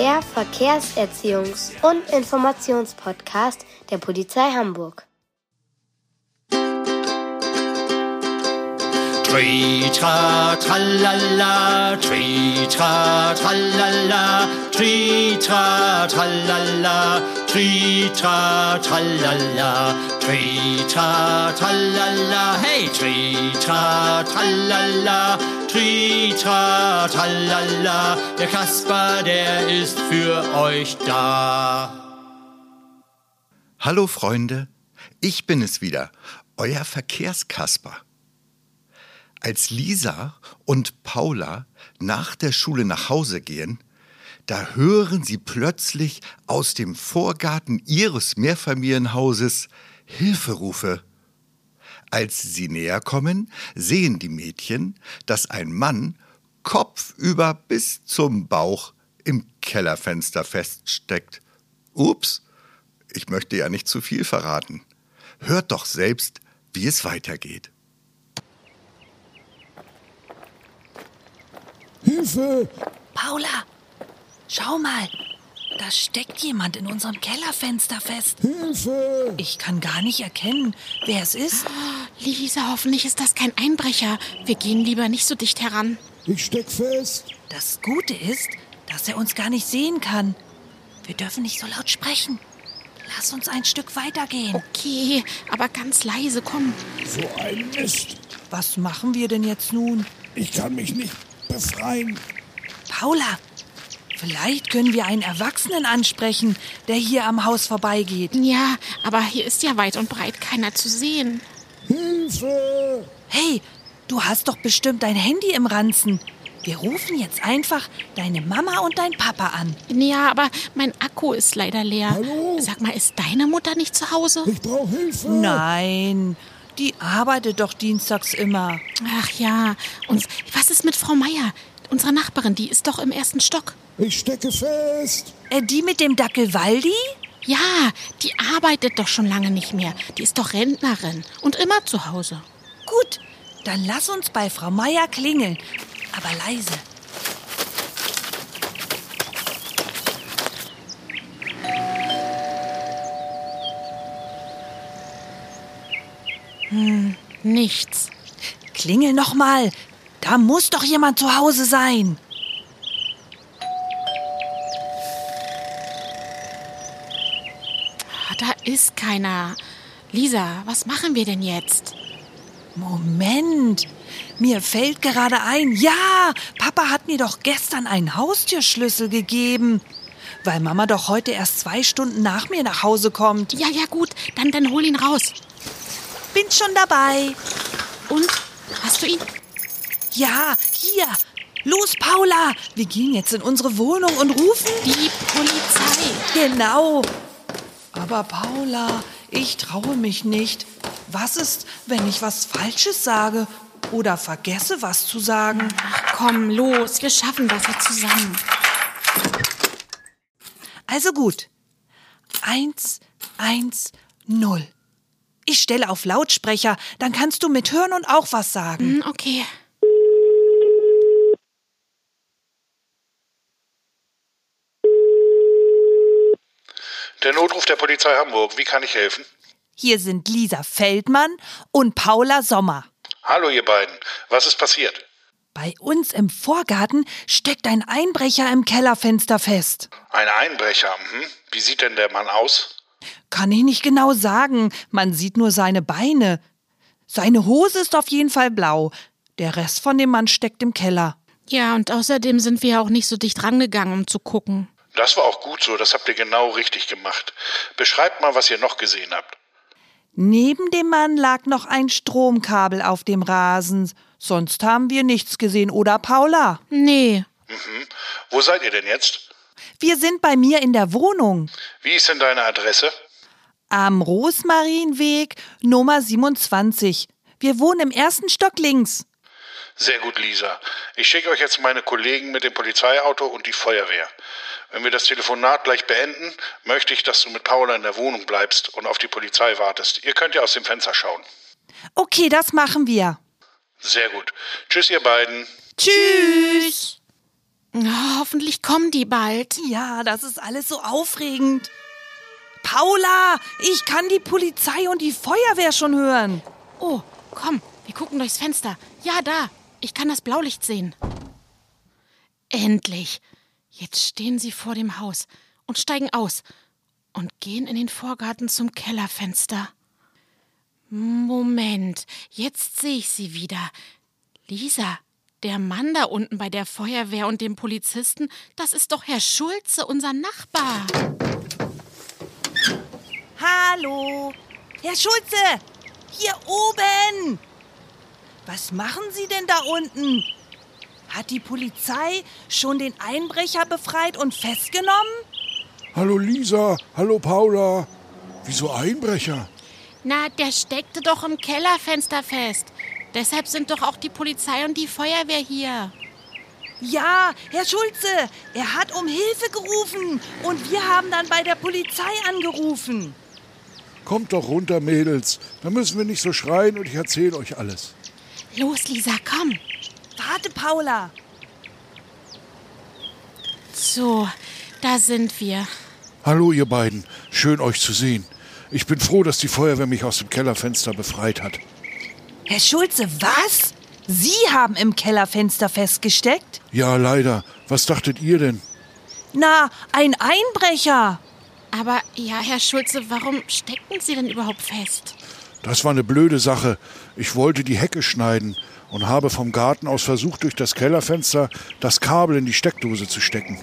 Der Verkehrserziehungs- und Informationspodcast der Polizei Hamburg. Tree-tra, tralala, tree-tra, tralala, tree-tra, tralala, tree-tra, tralala, tree-tra, tralala, hey, tree-tra, tralala, tree-tra, tralala, der Kasper, der ist für euch da. Hallo Freunde, ich bin es wieder, euer Verkehrskasper. Als Lisa und Paula nach der Schule nach Hause gehen, da hören sie plötzlich aus dem Vorgarten ihres Mehrfamilienhauses Hilferufe. Als sie näher kommen, sehen die Mädchen, dass ein Mann kopfüber bis zum Bauch im Kellerfenster feststeckt. Ups, ich möchte ja nicht zu viel verraten. Hört doch selbst, wie es weitergeht. Hilfe! Paula, schau mal. Da steckt jemand in unserem Kellerfenster fest. Hilfe! Ich kann gar nicht erkennen, wer es ist. Lisa, hoffentlich ist das kein Einbrecher. Wir gehen lieber nicht so dicht heran. Ich steck fest. Das Gute ist, dass er uns gar nicht sehen kann. Wir dürfen nicht so laut sprechen. Lass uns ein Stück weitergehen. Okay, aber ganz leise, komm. So ein Mist. Was machen wir denn jetzt nun? Ich kann mich nicht befreien. Paula, vielleicht können wir einen Erwachsenen ansprechen, der hier am Haus vorbeigeht. Ja, aber hier ist ja weit und breit keiner zu sehen. Hilfe! Hey, du hast doch bestimmt dein Handy im Ranzen. Wir rufen jetzt einfach deine Mama und dein Papa an. Ja, aber mein Akku ist leider leer. Hallo? Sag mal, ist deine Mutter nicht zu Hause? Ich brauche Hilfe. Nein, die arbeitet doch dienstags immer. Ach ja. Und was ist mit Frau Meier? Unsere Nachbarin, die ist doch im ersten Stock. Ich stecke fest. Äh, die mit dem Dackel Waldi? Ja, die arbeitet doch schon lange nicht mehr. Die ist doch Rentnerin und immer zu Hause. Gut, dann lass uns bei Frau Meier klingeln. Aber leise. Nichts. Klingel noch mal. Da muss doch jemand zu Hause sein. Ah, Da ist keiner. Lisa, was machen wir denn jetzt? Moment, mir fällt gerade ein. Ja, Papa hat mir doch gestern einen Haustürschlüssel gegeben. Weil Mama doch heute erst zwei Stunden nach mir nach Hause kommt. Ja, ja, gut, dann, dann hol ihn raus. Bin schon dabei. Und? Hast du ihn? Ja, hier. Los, Paula. Wir gehen jetzt in unsere Wohnung und rufen. Die Polizei. Genau. Aber Paula, ich traue mich nicht. Was ist, wenn ich was Falsches sage oder vergesse, was zu sagen? Ach komm, los, wir schaffen das jetzt zusammen. Also gut. Eins, eins, null. Ich stelle auf Lautsprecher, dann kannst du mithören und auch was sagen. Hm, okay. Der Notruf der Polizei Hamburg. Wie kann ich helfen? Hier sind Lisa Feldmann und Paula Sommer. Hallo, ihr beiden. Was ist passiert? Bei uns im Vorgarten steckt ein Einbrecher im Kellerfenster fest. Ein Einbrecher. Mhm. Wie sieht denn der Mann aus? Kann ich nicht genau sagen, man sieht nur seine Beine. Seine Hose ist auf jeden Fall blau. Der Rest von dem Mann steckt im Keller. Ja, und außerdem sind wir ja auch nicht so dicht rangegangen, um zu gucken. Das war auch gut so. Das habt ihr genau richtig gemacht. Beschreibt mal, was ihr noch gesehen habt. Neben dem Mann lag noch ein Stromkabel auf dem Rasen. Sonst haben wir nichts gesehen, oder Paula? Nee. Wo seid ihr denn jetzt? Wir sind bei mir in der Wohnung. Wie ist denn deine Adresse? Am Rosmarinweg Nummer 27. Wir wohnen im ersten Stock links. Sehr gut, Lisa. Ich schicke euch jetzt meine Kollegen mit dem Polizeiauto und die Feuerwehr. Wenn wir das Telefonat gleich beenden, möchte ich, dass du mit Paula in der Wohnung bleibst und auf die Polizei wartest. Ihr könnt ja aus dem Fenster schauen. Okay, das machen wir. Sehr gut. Tschüss, ihr beiden. Tschüss. Oh, hoffentlich kommen die bald. Ja, das ist alles so aufregend. Paula, ich kann die Polizei und die Feuerwehr schon hören. Oh, komm, wir gucken durchs Fenster. Ja, da. Ich kann das Blaulicht sehen. Endlich. Jetzt stehen sie vor dem Haus und steigen aus und gehen in den Vorgarten zum Kellerfenster. Moment, jetzt sehe ich sie wieder. Lisa, der Mann da unten bei der Feuerwehr und dem Polizisten, das ist doch Herr Schulze, unser Nachbar. Hallo, Herr Schulze, hier oben. Was machen Sie denn da unten? Hat die Polizei schon den Einbrecher befreit und festgenommen? Hallo Lisa, hallo Paula. Wieso Einbrecher? Na, der steckte doch im Kellerfenster fest. Deshalb sind doch auch die Polizei und die Feuerwehr hier. Ja, Herr Schulze, er hat um Hilfe gerufen und wir haben dann bei der Polizei angerufen. Kommt doch runter, Mädels. Da müssen wir nicht so schreien und ich erzähle euch alles. Los, Lisa, komm. Warte, Paula. So, da sind wir. Hallo, ihr beiden. Schön, euch zu sehen. Ich bin froh, dass die Feuerwehr mich aus dem Kellerfenster befreit hat. Herr Schulze, was? Sie haben im Kellerfenster festgesteckt? Ja, leider. Was dachtet ihr denn? Na, ein Einbrecher. Aber ja, Herr Schulze, warum stecken Sie denn überhaupt fest? Das war eine blöde Sache. Ich wollte die Hecke schneiden und habe vom Garten aus versucht, durch das Kellerfenster das Kabel in die Steckdose zu stecken.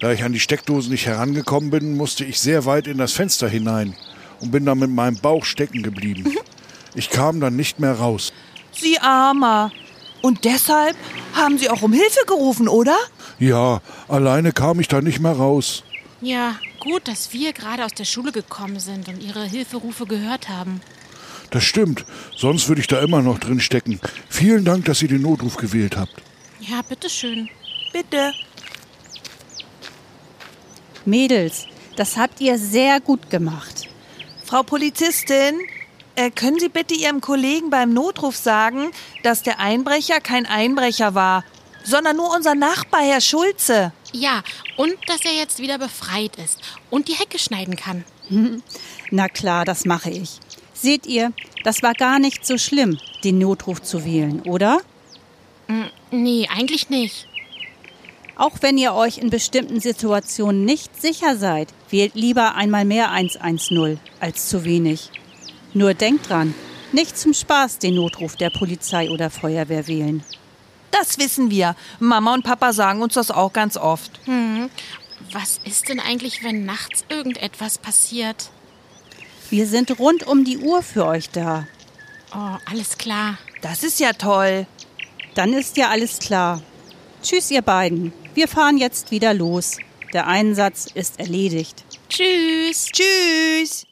Da ich an die Steckdose nicht herangekommen bin, musste ich sehr weit in das Fenster hinein und bin dann mit meinem Bauch stecken geblieben. Ich kam dann nicht mehr raus. Sie armer. Und deshalb haben Sie auch um Hilfe gerufen, oder? Ja, alleine kam ich da nicht mehr raus. Ja, gut, dass wir gerade aus der Schule gekommen sind und Ihre Hilferufe gehört haben. Das stimmt, sonst würde ich da immer noch drin stecken. Vielen Dank, dass ihr den Notruf gewählt habt. Ja, bitteschön. Bitte. Mädels, das habt ihr sehr gut gemacht. Frau Polizistin, äh, können Sie bitte Ihrem Kollegen beim Notruf sagen, dass der Einbrecher kein Einbrecher war, sondern nur unser Nachbar, Herr Schulze? Ja, und dass er jetzt wieder befreit ist und die Hecke schneiden kann. Na klar, das mache ich. Seht ihr, das war gar nicht so schlimm, den Notruf zu wählen, oder? Nee, eigentlich nicht. Auch wenn ihr euch in bestimmten Situationen nicht sicher seid, wählt lieber einmal mehr 110 als zu wenig. Nur denkt dran, nicht zum Spaß den Notruf der Polizei oder Feuerwehr wählen. Das wissen wir. Mama und Papa sagen uns das auch ganz oft. Was ist denn eigentlich, wenn nachts irgendetwas passiert? Wir sind rund um die Uhr für euch da. Oh, alles klar. Das ist ja toll. Dann ist ja alles klar. Tschüss, ihr beiden. Wir fahren jetzt wieder los. Der Einsatz ist erledigt. Tschüss. Tschüss.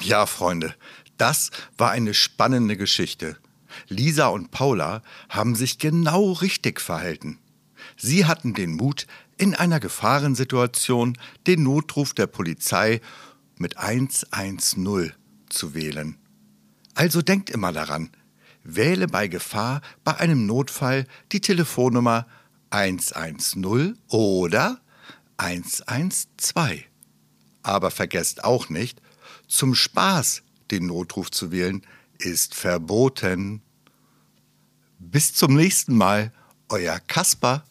Ja, Freunde, das war eine spannende Geschichte. Lisa und Paula haben sich genau richtig verhalten. Sie hatten den Mut, in einer Gefahrensituation den Notruf der Polizei mit 110 zu wählen. Also denkt immer daran, wähle bei Gefahr bei einem Notfall die Telefonnummer 110 oder 112. Aber vergesst auch nicht, zum Spaß den Notruf zu wählen ist verboten. Bis zum nächsten Mal, euer Kasper.